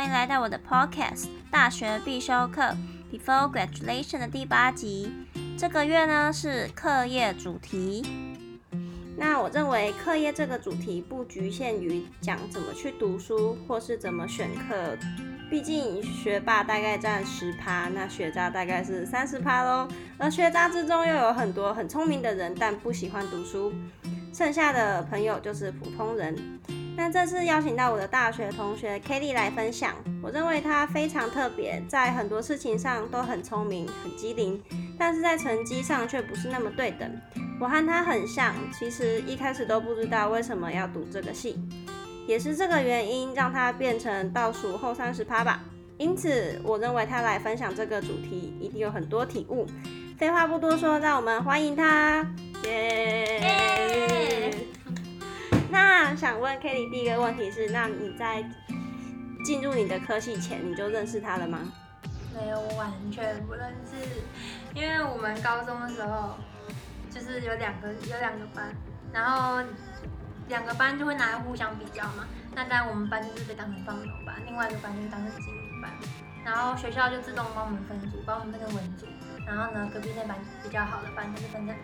欢迎来到我的 Podcast 大学必修课 Before Graduation 的第八集。这个月呢是课业主题。那我认为课业这个主题不局限于讲怎么去读书，或是怎么选课。毕竟学霸大概占十趴，那学渣大概是三十趴喽。而学渣之中又有很多很聪明的人，但不喜欢读书。剩下的朋友就是普通人。那这次邀请到我的大学同学 Kelly 来分享，我认为她非常特别，在很多事情上都很聪明、很机灵，但是在成绩上却不是那么对等。我和她很像，其实一开始都不知道为什么要读这个系。也是这个原因让他变成倒数后三十趴吧。因此，我认为他来分享这个主题一定有很多体悟。废话不多说，让我们欢迎他。耶！那想问 Kelly 第一个问题是：那你在进入你的科系前，你就认识他了吗？没有，我完全不认识。因为我们高中的时候就是有两个有两个班，然后。两个班就会拿来互相比较嘛，那当然我们班就是被当成放牛班，另外一个班就是当成精英班，然后学校就自动帮我们分组，帮我们分成文组，然后呢隔壁那班比较好的班他就是分成，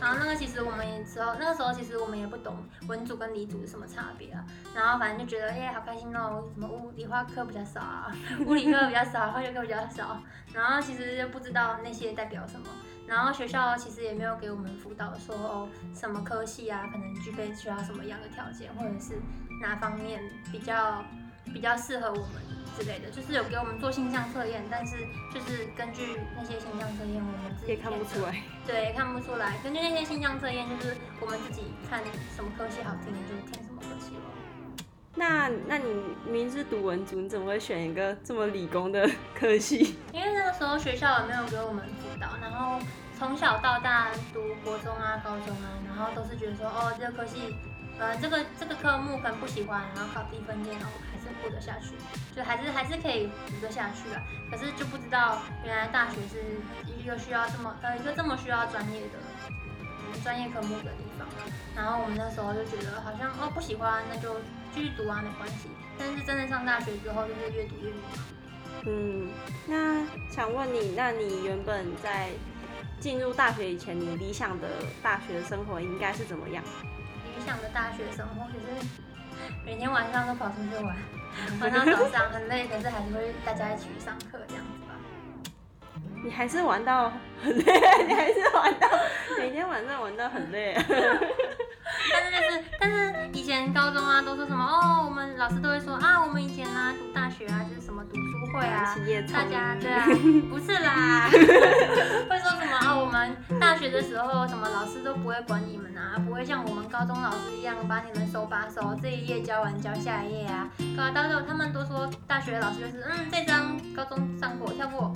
然后那个其实我们时候那个时候其实我们也不懂文组跟理组是什么差别啊，然后反正就觉得耶好开心哦，什么物理化课比较少啊，物理课比较少，化学课比较少，然后其实就不知道那些代表什么。然后学校其实也没有给我们辅导说哦什么科系啊，可能具备需要什么样的条件，或者是哪方面比较比较适合我们之类的，就是有给我们做形象测验，但是就是根据那些形象测验，我们自己也看不出来，对，看不出来。根据那些形象测验，就是我们自己看什么科系好听，就听什么科系了。那那你明明是读文组，你怎么会选一个这么理工的科系？因为那个时候学校也没有给我们辅导，然后从小到大读国中啊、高中啊，然后都是觉得说，哦，这个科系，呃，这个这个科目可能不喜欢，然后考低分点，然后还是过得下去，就还是还是可以读得下去啊。可是就不知道原来大学是一个需要这么呃一个这么需要专业的专业科目的地方。然后我们那时候就觉得好像哦不喜欢，那就。继续读啊，没关系。但是真的上大学之后，就是越读越迷茫。嗯，那想问你，那你原本在进入大学以前，你理想的大学生活应该是怎么样？理想的大学生活就是每天晚上都跑出去玩，晚上早上很累，可是还是会大家一起去上课这样子吧。你还是玩到很累，你还是玩到每天晚上玩到很累。但是就是，但是以前高中啊，都说什么哦，我们老师都会说啊，我们以前啊读大学啊，就是什么读书会啊，大家对啊，不是啦，会说什么啊，我们大学的时候什么老师都不会管你们啊，不会像我们高中老师一样把你们手把手，这一页教完教下一页啊，搞到时候他们都说大学老师就是嗯，这张高中上过跳过，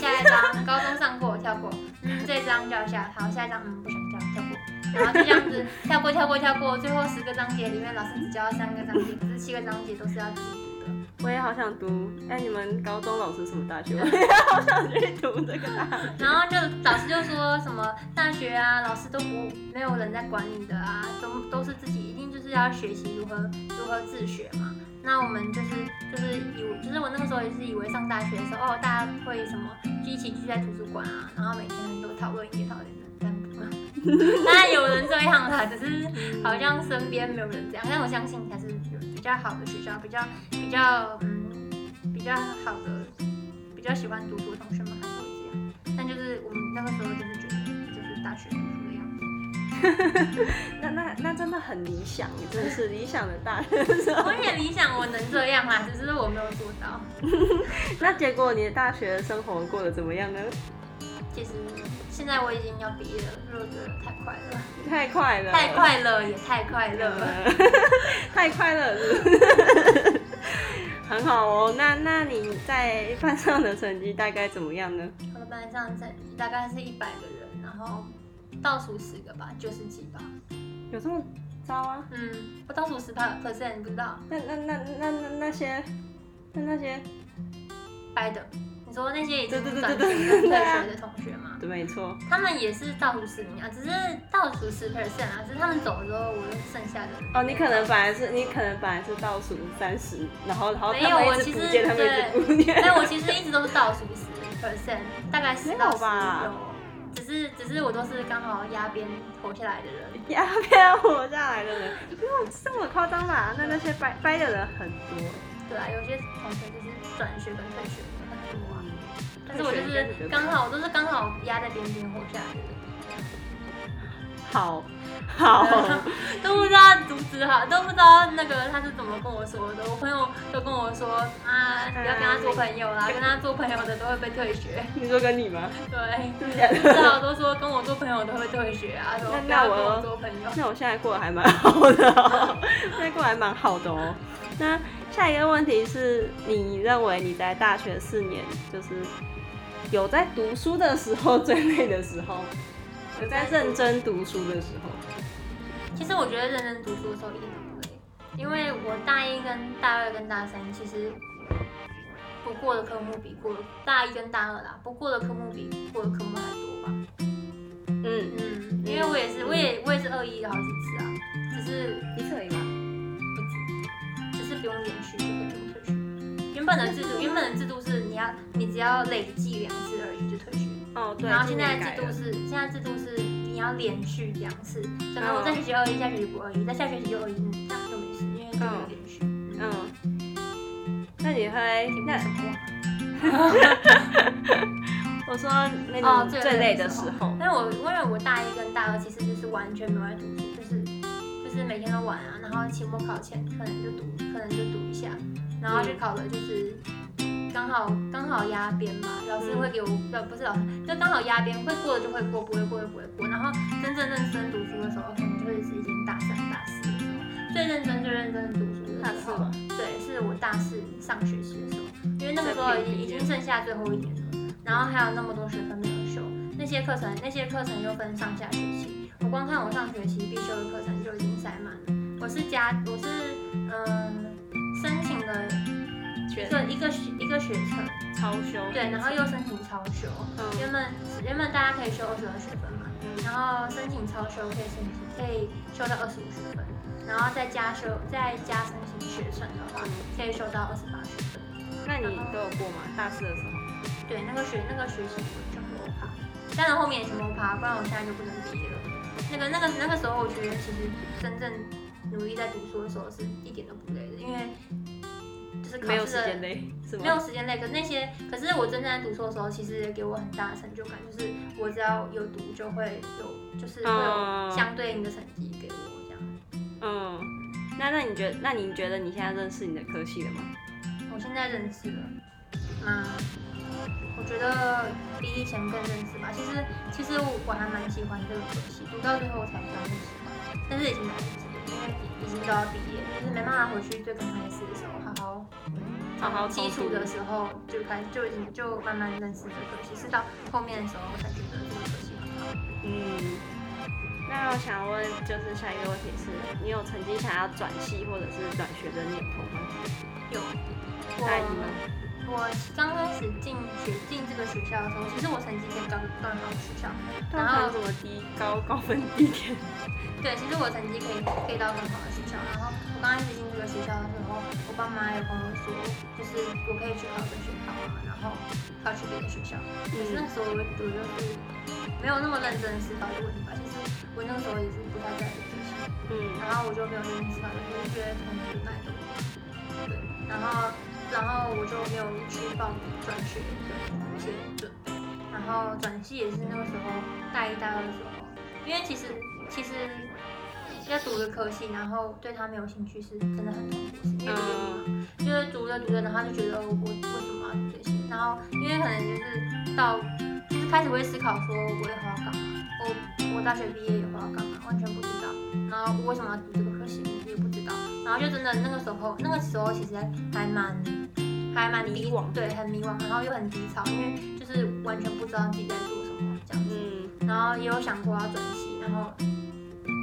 下一张高中上过跳过，嗯，这张教一下，好，下一张嗯不想教跳过。然后就这样子跳过跳过跳过，最后十个章节里面老师只教了三个章节，可是七个章节都是要自己读的。我也好想读，哎，你们高中老师什么大学？我也 好想去读这个大学。然后就老师就说什么大学啊，老师都不没有人在管你的啊，都都是自己一定就是要学习如何如何自学嘛。那我们就是就是以为就是我那个时候也是以为上大学的时候哦，大家会什么就一起聚在图书馆啊，然后每天都讨论一讨论。当然有人这样啦，只是好像身边没有人这样。但我相信还是有比较好的学校，比较比较嗯比较好的，比较喜欢读书的同学们还是会这样。但就是我们那个时候就是觉得就是大学读书的样子。那那那真的很理想，真的是理想的大学。我也理想我能这样啊，只是我没有做到。那结果你的大学生活过得怎么样呢？其实现在我已经要毕业了，我觉得太快了，太快了，太快乐也太快乐了，太快乐了，很好哦。那那你在班上的成绩大概怎么样呢？我的班上成绩大概是一百个人，然后倒数十个吧，九十几吧。有这么糟啊？嗯，我倒数十趴 percent，你不知道？那那那那那那些那那些白的。你说那些已经对对对转对学跟退学的同学吗？对，没错。他们也是倒数十名啊，只是倒数十 percent 啊，只是他们走了之后，我就剩下的哦，你可能本来是你可能本来是倒数三十，然后然后没有我其实不见，他们一直不见。但我其实一直都是倒数十 percent，大概十没到十有吧，只是只是我都是刚好压边活下来的人。压边活下来的人，不用这么夸张吧？那那些掰掰的人很多。对啊，有些同学就是转学跟退学但是我就是刚好，我都是刚好压在边边活下来的。好好，都不知道阻止好，都不知道那个他是怎么跟我说的。我朋友都跟我说啊，不要跟他做朋友啦，跟他做朋友的都会被退学。你说跟你吗？对，真的假至的？少都说跟我做朋友都会退学啊，说那不要跟我我做朋友。那我现在过得还蛮好的、哦，现在过得还蛮好的哦。那下一个问题是你认为你在大学四年，就是有在读书的时候最累的时候，有在认真读书的时候，其实我觉得认真读书的时候一点都不累，因为我大一跟大二跟大三其实不过的科目比过大一跟大二啦，不过的科目比过的科目还多吧。嗯，嗯，因为我也是，我也我也是二一好几次啊，只是一次而已吗？不止，只是不用连续就可以不用退学。原本的制度，原本的制度是你要你只要累计两次而已就退学，哦，对。然后现在制度是现在制度是你要连续两次，可能我这学期二一，下学期不二一，再下学期就二一，嗯这样就没事，因为就有连续。嗯，那你会那什么？我说那哦，你最累的时候，但是我因为我大一跟大二其实就是完全没有在读书，就是就是每天都玩啊，然后期末考前可能就读，可能就读一下，然后去考了就是刚好刚好压边嘛，老师会给我呃不是老师，就刚好压边，会过的就会过，不会过就不会过，然后真正认真读书的时候，可能就会是已经大三大四的时候，最认真最认真读书的时候大四吗，对，是我大四上学期的时候，因为那个时候已经已经剩下最后一年了。然后还有那么多学分没有修，那些课程那些课程又分上下学期，我光看我上学期必修的课程就已经塞满了。我是加我是嗯了一个一个学一个学程，超修，对，然后又申请超修，嗯原本原本大家可以修二十二学分嘛，然后申请超修可以申请可以修到二十五学分，然后再加修再加申请学程的话，可以修到二十八学分。那你都有过吗？大四的时候？对，那个学那个学期我全部都爬，当然后面也全部都爬，不然我现在就不能毕业了。那个那个那个时候，我觉得其实真正努力在读书的时候是一点都不累的，因为就是考没有试的时间累，是吗？没有时间累。可是那些，可是我真正在读书的时候，其实也给我很大的成就感，就是我只要有读就会有，就是会有相对应的成绩给我这样。嗯，那那你觉得，那你觉得你现在认识你的科系了吗？我现在认识了，那我觉得比以前更认识吧。其实其实我我还蛮喜欢这个科系，读到最后我才发现喜欢，但是已经来不及了，因为已经都要毕业，就是没办法回去最刚开始好好基础的时候就开就已经就慢慢认识这个科系，是到后面的时候我才觉得这个游戏很好。嗯，那我想问，就是下一个问题是，你有曾经想要转系或者是转学的念头吗？有大一吗？我刚开始进学进这个学校的时候，其实我成绩可以高更好的学校，然后怎么低高高分低点？对，其实我成绩可以可以到更好的学校。然后我刚开始进这个学校的时候，我爸妈有跟我说，就是我可以去考个学校嘛，然后他去别的学校。可是那时候我我就是没有那么认真思考这个问题吧。其实我那个时候也是不太在意这些，嗯然后我就没有认真思考，我就觉得同学那一样。对，然后然后我就没有去报名转学的一些准备。然后转系也是那个时候大一大二的时候，因为其实其实要读的科系，然后对他没有兴趣是真的很痛苦的事，因为读嘛，就是读着读着，然后就觉得我为什么要读这些？然后因为可能就是到就是开始会思考说我以后要干嘛，我我大学毕业以后要干嘛，完全不知道。然后我为什么要读这个科系，我也不知道。然后就真的那个时候，那个时候其实还蛮还蛮迷惘对，很迷惘，然后又很低潮，因为就是完全不知道自己在做什么这样子。嗯，然后也有想过要转系，然后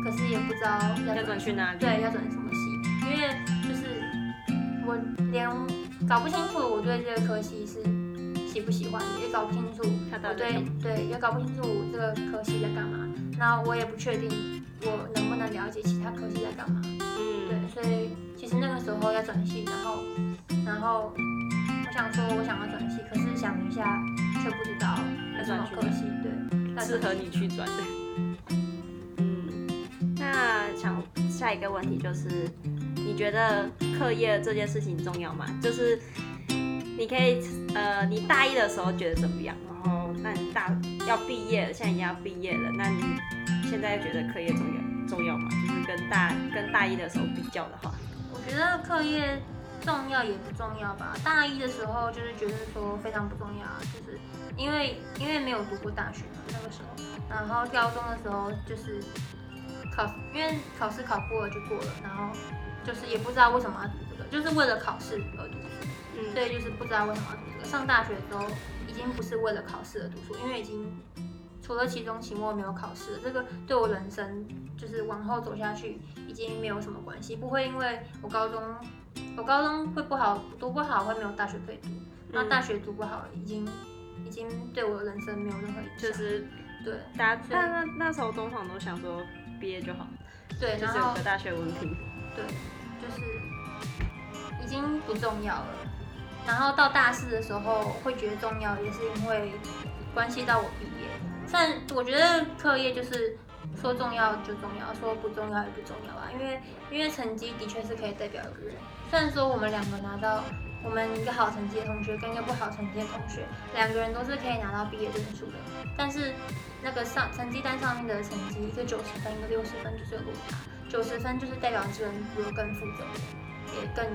可是也不知道要要转去哪里？对，要转什么系，因为就是我连搞不清楚我对这个科系是喜喜不喜欢，也搞不清楚我对对，也搞不清楚我这个科系在干嘛。那我也不确定我能不能了解其他科系在干嘛。嗯，对，所以其实那个时候要转系，然后然后我想说我想要转系，可是想一下却不知道有什么科系，对，适合你去转的。那想下一个问题就是，你觉得课业这件事情重要吗？就是你可以呃，你大一的时候觉得怎么样？然后那你大要毕业了，现在已经要毕业了，那你现在觉得课业重要重要吗？就是跟大跟大一的时候比较的话，我觉得课业重要也不重要吧。大一的时候就是觉得说非常不重要，就是因为因为没有读过大学嘛那个时候，然后高中的时候就是考，因为考试考过了就过了，然后就是也不知道为什么要读这个，就是为了考试而读书，嗯所以就是不知道为什么要读这个。上大学的时候已经不是为了考试而读书，因为已经除了期中、期末没有考试了，这个对我人生就是往后走下去已经没有什么关系，不会因为我高中我高中会不好读不好会没有大学可以读，那大学读不好已经已经对我的人生没有任何影响，就是对大家那那那时候通常都想说毕业就好，对，就然后是有个大学文凭。对，就是已经不重要了。然后到大四的时候会觉得重要，也是因为关系到我毕业。但我觉得课业就是说重要就重要，说不重要也不重要啊，因为因为成绩的确是可以代表一个人。虽然说我们两个拿到我们一个好成绩的同学跟一个不好成绩的同学，两个人都是可以拿到毕业证书的，但是那个上成绩单上面的成绩，一个九十分，一个六十分，就是有落差。九十分就是代表这个人比我更负责，也更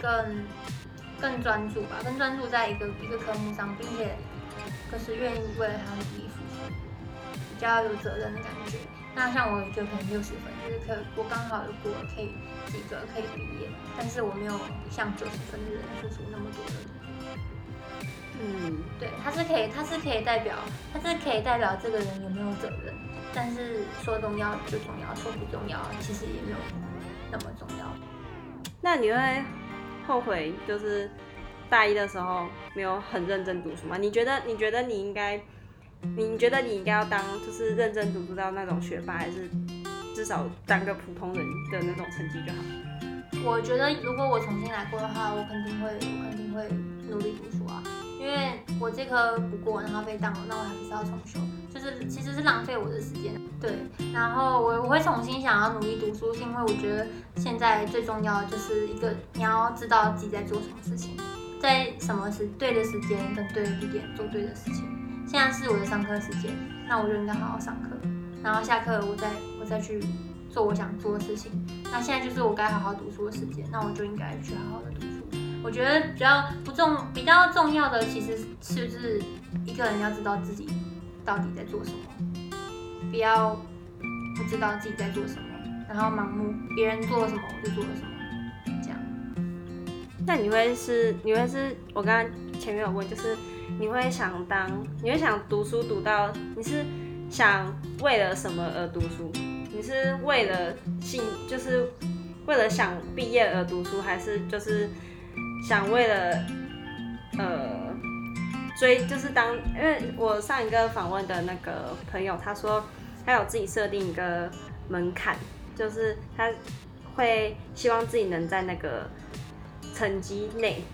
更更专注吧，更专注在一个一个科目上，并且可是愿意为了他努力付出，比较有责任的感觉。那像我就可能六十分，就是可我刚好有过了可以及格可以毕业，但是我没有像九十分的人付出那么多的努力。嗯，对，他是可以，他是可以代表，他是可以代表这个人有没有责任，但是说重要就重要，说不重要其实也没有那么重要。那你会后悔就是大一的时候没有很认真读书吗？你觉得你觉得你应该，你觉得你应该要当就是认真读书到那种学霸，还是至少当个普通人的那种成绩就好？我觉得如果我重新来过的话，我肯定会，我肯定会努力读书啊，因为我这科不过，然后被当了，那我还不是要重修，就是其实是浪费我的时间。对，然后我我会重新想要努力读书，是因为我觉得现在最重要的就是一个你要知道自己在做什么事情，在什么时对的时间跟对的地点做对的事情。现在是我的上课时间，那我就应该好好上课，然后下课我再我再去做我想做的事情。那现在就是我该好好读书的时间，那我就应该去好好的读书。我觉得比较不重、比较重要的，其实是不是一个人要知道自己到底在做什么，不要不知道自己在做什么，然后盲目别人做了什么我就做了什么，这样。那你会是你会是我刚刚前面有问，就是你会想当你会想读书读到你是想为了什么而读书？你是为了兴就是为了想毕业而读书，还是就是想为了呃追就是当因为我上一个访问的那个朋友，他说他有自己设定一个门槛，就是他会希望自己能在那个成绩内。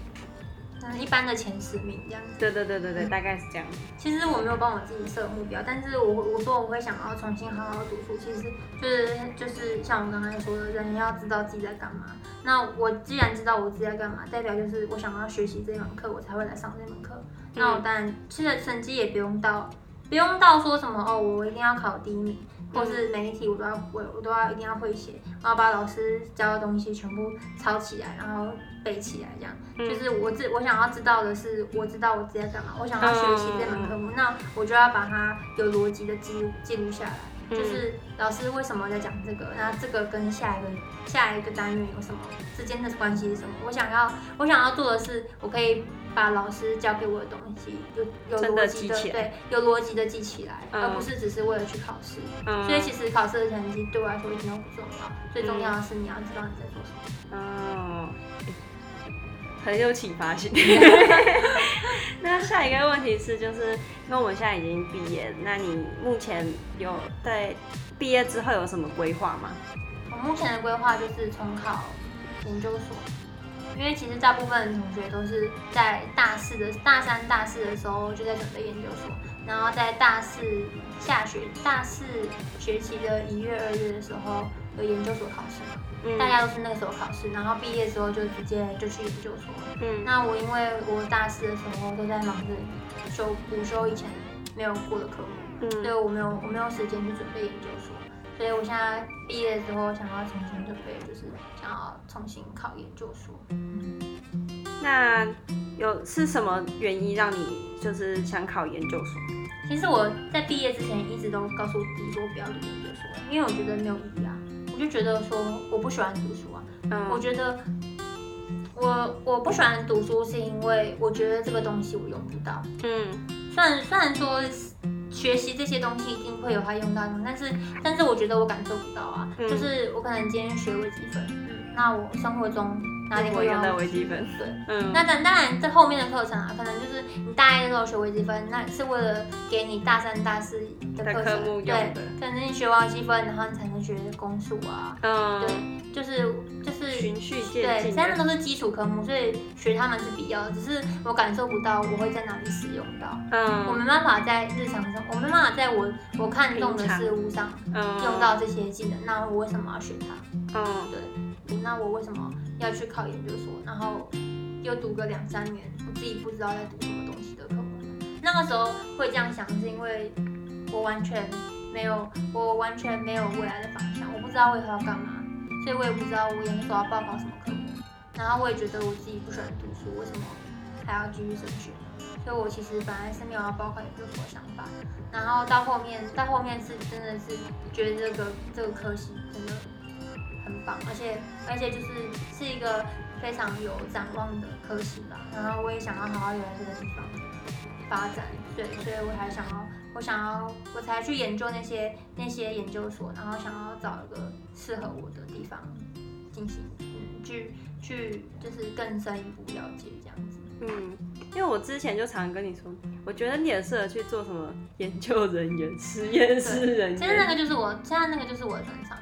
嗯，一般的前十名这样子。对对对对对，大概是这样。其实我没有帮我自己设目标，但是我我说我会想要重新好好读书，其实就是就是像我刚才说的，人要知道自己在干嘛。那我既然知道我自己在干嘛，代表就是我想要学习这门课，我才会来上这门课。那我当然其实成绩也不用到，不用到说什么哦，我一定要考第一名，或是每一题我都要会，我都要一定要会写，我要把老师教的东西全部抄起来，然后背起来，这样。就是我自我想要知道的是，我知道我自己在干嘛，我想要学习这门科目，那我就要把它有逻辑的记录记录下来。就是老师为什么在讲这个，那这个跟下一个下一个单元有什么之间的关系是什么？我想要我想要做的是，我可以把老师教给我的东西有有逻辑的对，有逻辑的记起来，嗯而不是只是为了去考试。嗯所以其实考试的成绩对我来说一点都不重要，最重要的是你要知道你在做什么。哦，很有启发性。那下一个问题是，就是因为我们现在已经毕业，那你目前有在毕业之后有什么规划吗？我目前的规划就是重考研究所，因为其实大部分同学都是在大四的大三、大四的时候就在准备研究所，然后在大四下学大四学期的一月、二月的时候有研究所考试嘛。大家都是那个时候考试，然后毕业之后就直接就去研究所。嗯，那我因为我大四的时候都在忙着修补修以前没有过的科目，嗯，所以我没有我没有时间去准备研究所，所以我现在毕业之后想要重新准备，就是想要重新考研究所。那有是什么原因让你就是想考研究所？其实我在毕业之前一直都告诉自己说不要读研究所，因为我觉得没有意义啊。我就觉得说我不喜欢读书啊，嗯我觉得我我不喜欢读书是因为我觉得这个东西我用不到。嗯，虽然虽然说学习这些东西一定会有它用到的，但是但是我觉得我感受不到啊。就是我可能今天学微积分，那我生活中。哪里会用到微积分？对，嗯，那当当然，这后面的课程啊，可能就是你大一的时候学微积分，那是为了给你大三、大四的课程，对，可能你学完微积分，然后你才能学公数啊，嗯，对，就是就是循序渐进，对，三个都是基础科目，所以学他们是必要的，只是我感受不到我会在哪里使用到，嗯，我没办法在日常中，我没办法在我我看中的事物上用到这些技能，那我为什么要学它？嗯，对，那我为什么？要去考研究所，然后又读个两三年，我自己不知道在读什么东西的科目。那个时候会这样想，是因为我完全没有，我完全没有未来的方向，我不知道我以后要干嘛，所以我也不知道我研究所要报考什么科目。然后我也觉得我自己不喜欢读书，为什么还要继续升学？所以我其实本来是没有要报考研究所的想法。然后到后面，到后面是真的是觉得这个这个科系真的。很棒，而且而且就是是一个非常有展望的科室啦。然后我也想要好好留在这个地方发展，对，所以我才想要，我想要，我才去研究那些那些研究所，然后想要找一个适合我的地方进行，嗯，去去就是更深一步了解这样子。嗯，因为我之前就常跟你说，我觉得你也适合去做什么研究人员、实验室人员。现在那个就是我，现在那个就是我的专长。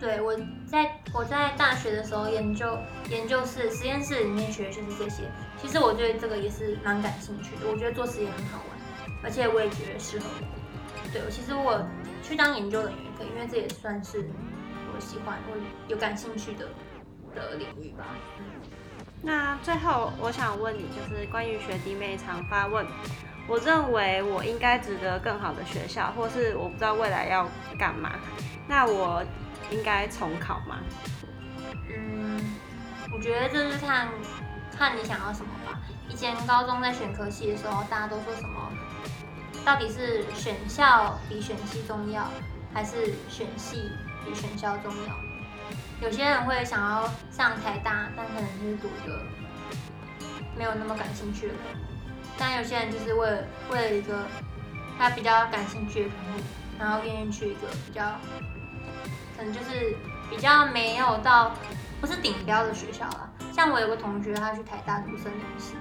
对，我在我在大学的时候研究研究室实验室里面学的就是这些。其实我对这个也是蛮感兴趣的，我觉得做实验很好玩，而且我也觉得适合我。对，其实我去当研究人员也可以，因为这也算是我喜欢、我有感兴趣的的领域吧。那最后我想问你，就是关于学弟妹常发问，我认为我应该值得更好的学校，或是我不知道未来要干嘛，那我。应该重考吗？嗯，我觉得这是看看你想要什么吧。以前高中在选科系的时候，大家都说什么？到底是选校比选系重要，还是选系比选校重要？有些人会想要上台大，但可能就是读一个没有那么感兴趣的。但有些人就是为了为了一个他比较感兴趣的科目，然后愿意去一个比较。可能就是比较没有到不是顶标的学校啦。像我有个同学，他去台大读森林系，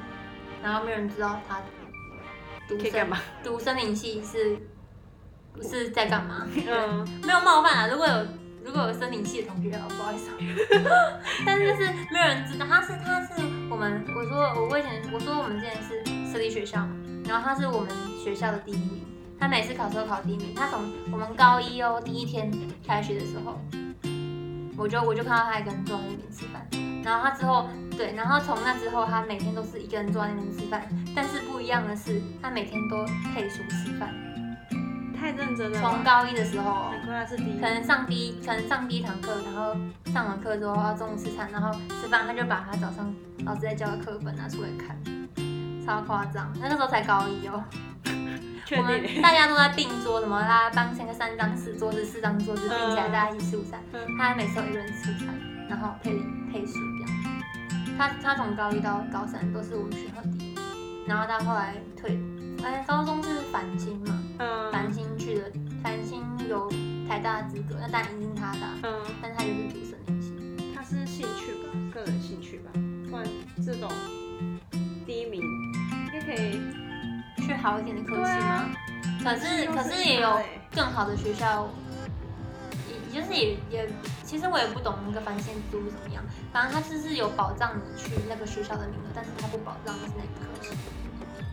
然后没有人知道他读干嘛？读森林系是不是在干嘛？嗯，没有冒犯啊。如果有如果有森林系的同学，不好意思。但是就是没有人知道，他是他是我们我说我以前我说我们之前是私立学校嘛，然后他是我们学校的第一名。他每次考试都考第一名。他从我们高一哦第一天开学的时候，我就我就看到他一个人坐在那边吃饭。然后他之后对，然后从那之后，他每天都是一个人坐在那边吃饭。但是不一样的是，他每天都配书吃饭。太认真了。从高一的时候，是第一，可能上第一，可能上第一堂课，然后上完课之后要中午吃餐，然后吃饭，他就把他早上老师在教的课本拿出来看，超夸张。那个时候才高一哦。我们大家都在并桌，什么他帮成个三张四桌子，四张桌子并起来，大家一起吃午餐。他每次都一个人吃午餐，然后配配书这样。他他从高一到高三都是我们学校第一，然后到后来退，哎，高中是繁星嘛，嗯繁星去的，繁星有台大的资格，那当然一定他的，嗯，但他就是读森林系，他是兴趣吧，个人兴趣吧，不然这种好一点的科系吗？可是可是也有更好的学校，也就是也也，其实我也不懂那个翻线制度怎么样。反正他就是有保障你去那个学校的名额，但是他不保障你是哪个科系。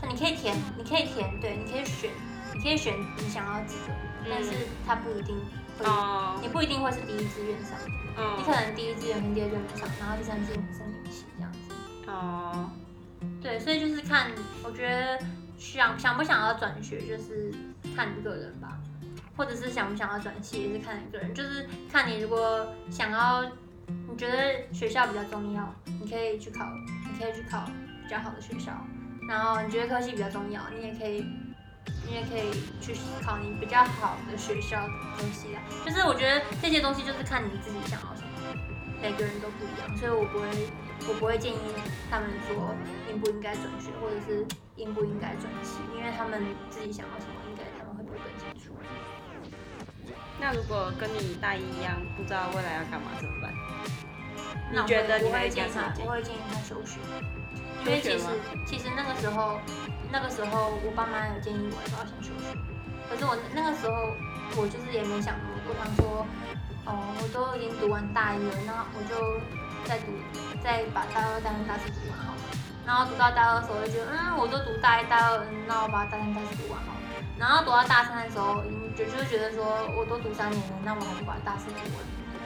那你可以填，你可以填，对，你可以选，你可以选你想要几个，但是他不一定会，你不一定会是第一志愿上，你可能第一志愿跟第二志愿上，然后第三志愿申请系这样子。哦，对，所以就是看，我觉得想想不想要转学，就是看你个人吧，或者是想不想要转系，也是看你个人，就是看你如果想要，你觉得学校比较重要，你可以去考，你可以去考比较好的学校。然后你觉得科系比较重要，你也可以，你也可以去考你比较好的学校的东西啦。就是我觉得这些东西就是看你自己想要什么，每个人都不一样，所以我不会，我不会建议他们说应不应该转学，或者是应不应该转系，因为他们自己想要什么，应该他们会不会更清楚。那如果跟你大一一样，不知道未来要干嘛怎么办？你觉得你会建议他？我会建议他休学。因为其实其实那个时候，那个时候我爸妈有建议我要先休学，可是我那个时候我就是也没想那么多，想说，哦，我都已经读完大一了，那我就再读，再把大二、大三、大四读完好了。然后读到大二的时候就觉得，嗯，我都读大一、大二，那我把大三、大四读完好了。然后读到大三的时候，就就是觉得说，我都读三年了，那我还是把大四读完，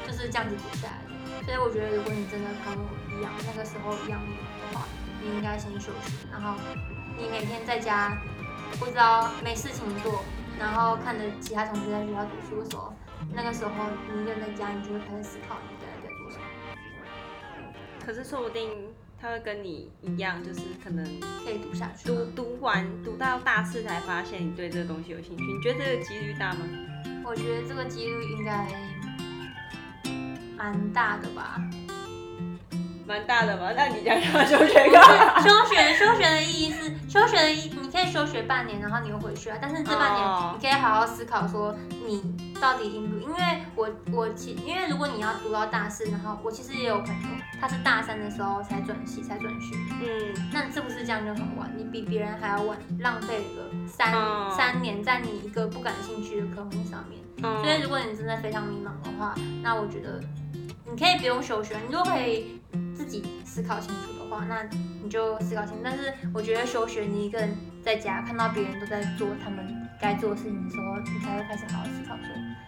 就是这样子读下来的。所以我觉得，如果你真的跟我一样，那个时候一样的话，你应该先休息，然后你每天在家不知道没事情做，然后看着其他同学在学校读书的时候，那个时候你一个人在家，你就会开始思考。可是说不定他会跟你一样，就是可能可以读下去，读读完读到大四才发现你对这个东西有兴趣。你觉得这个几率大吗？我觉得这个几率应该蛮大的吧。蛮大的吧，那你讲讲休学干嘛？休学休学的意义是休学的意，你可以休学半年，然后你又回去啊。但是这半年你可以好好思考，说你到底应不？因为我我其因为如果你要读到大四，然后我其实也有朋友，他是大三的时候才转系才转学，嗯，那是不是这样就很晚？你比别人还要晚，浪费了三三年在你一个不感兴趣的科目上面。所以如果你真的非常迷茫的话，那我觉得你可以不用休学，你就可以。自己思考清楚的话，那你就思考清楚。但是我觉得休学，你一个人在家看到别人都在做他们该做的事情的时候，你才会开始好好思考。说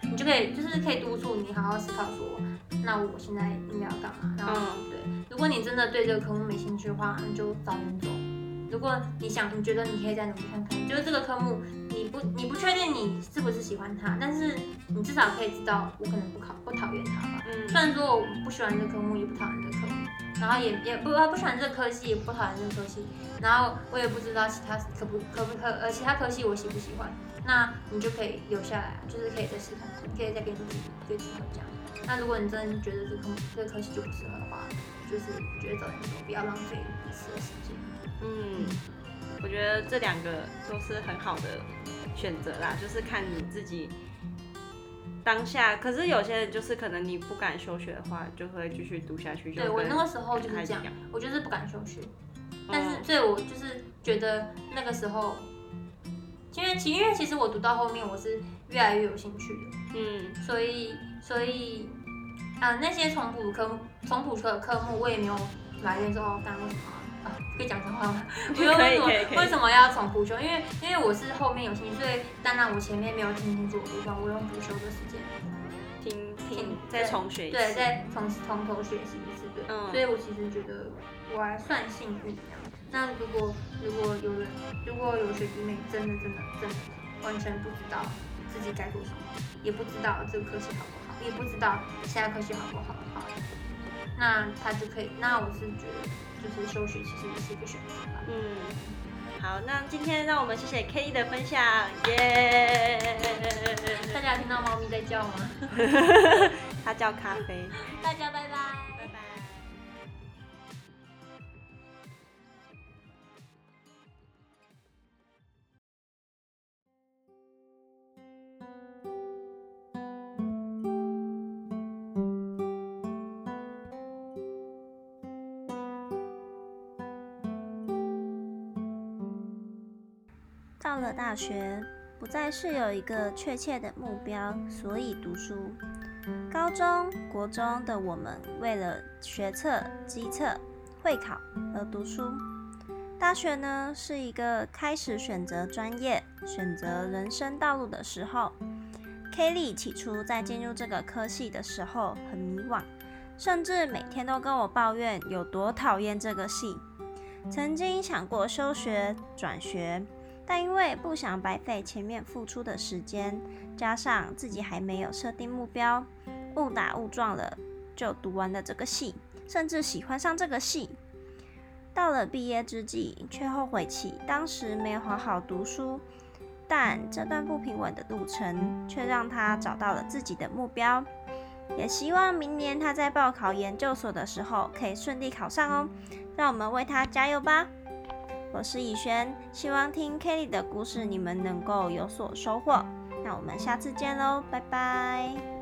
你就可以，就是可以督促你好好思考。说那我现在应该要干嘛？然后对，如果你真的对这个科目没兴趣的话，你就早点走。如果你想，你觉得你可以再努力看看，就是这个科目，你不你不确定你是不是喜欢它，但是你至少可以知道，我可能不考不讨厌它吧。嗯。虽然说我不喜欢这个科目，也不讨厌这个科目，然后也也不不喜欢这个科系，也不讨厌这个科系，然后我也不知道其他可不可不可呃其他科系我喜不喜欢，那你就可以留下来，就是可以再试看，你可以再跟自己对自己讲。那如果你真的觉得这科这个科系就不适合的话，就是觉得早点走，不要浪费一次的时间。嗯，我觉得这两个都是很好的选择啦，就是看你自己当下。可是有些人就是可能你不敢休学的话，就会继续读下去。对我那个时候就是这样，我就是不敢休学。但是，所以我就是觉得那个时候，因为其因为其实我读到后面，我是越来越有兴趣的。嗯，所以所以啊，那些重补科重补科的科目，我也没有埋怨说干为什么。可以讲真话吗？不用为什么。为什么要重补修？因为因为我是后面有兴趣，所以当然我前面没有听清楚的地方，我用补修的时间听听再重学一次，对，再从从头学习一次，对。嗯。所以我其实觉得我还算幸运。那如果如果有人如果有学弟妹真的真的真的完全不知道自己该做什么，也不知道这个科系好不好，也不知道其他科系好不好的话，那他就可以。那我是觉得。就是休学其实也是一个选择吧。嗯，好，那今天让我们谢谢 K 的分享，耶！大家听到猫咪在叫吗？它叫咖啡。大家拜拜。大学，不再是有一个确切的目标，所以读书。高中国中的我们为了学测、机测、会考而读书。大学呢，是一个开始选择专业、选择人生道路的时候。Kelly 起初在进入这个科系的时候很迷惘，甚至每天都跟我抱怨有多讨厌这个系。曾经想过休学转学，但因为不想白费前面付出的时间，加上自己还没有设定目标，误打误撞了就读完了这个系，甚至喜欢上这个系。到了毕业之际，却后悔起当时没有好好读书。但这段不平稳的路程，却让他找到了自己的目标。也希望明年他在报考研究所的时候，可以顺利考上哦。让我们为他加油吧！我是以轩，希望听 Kelly 的故事，你们能够有所收获。那我们下次见喽，拜拜。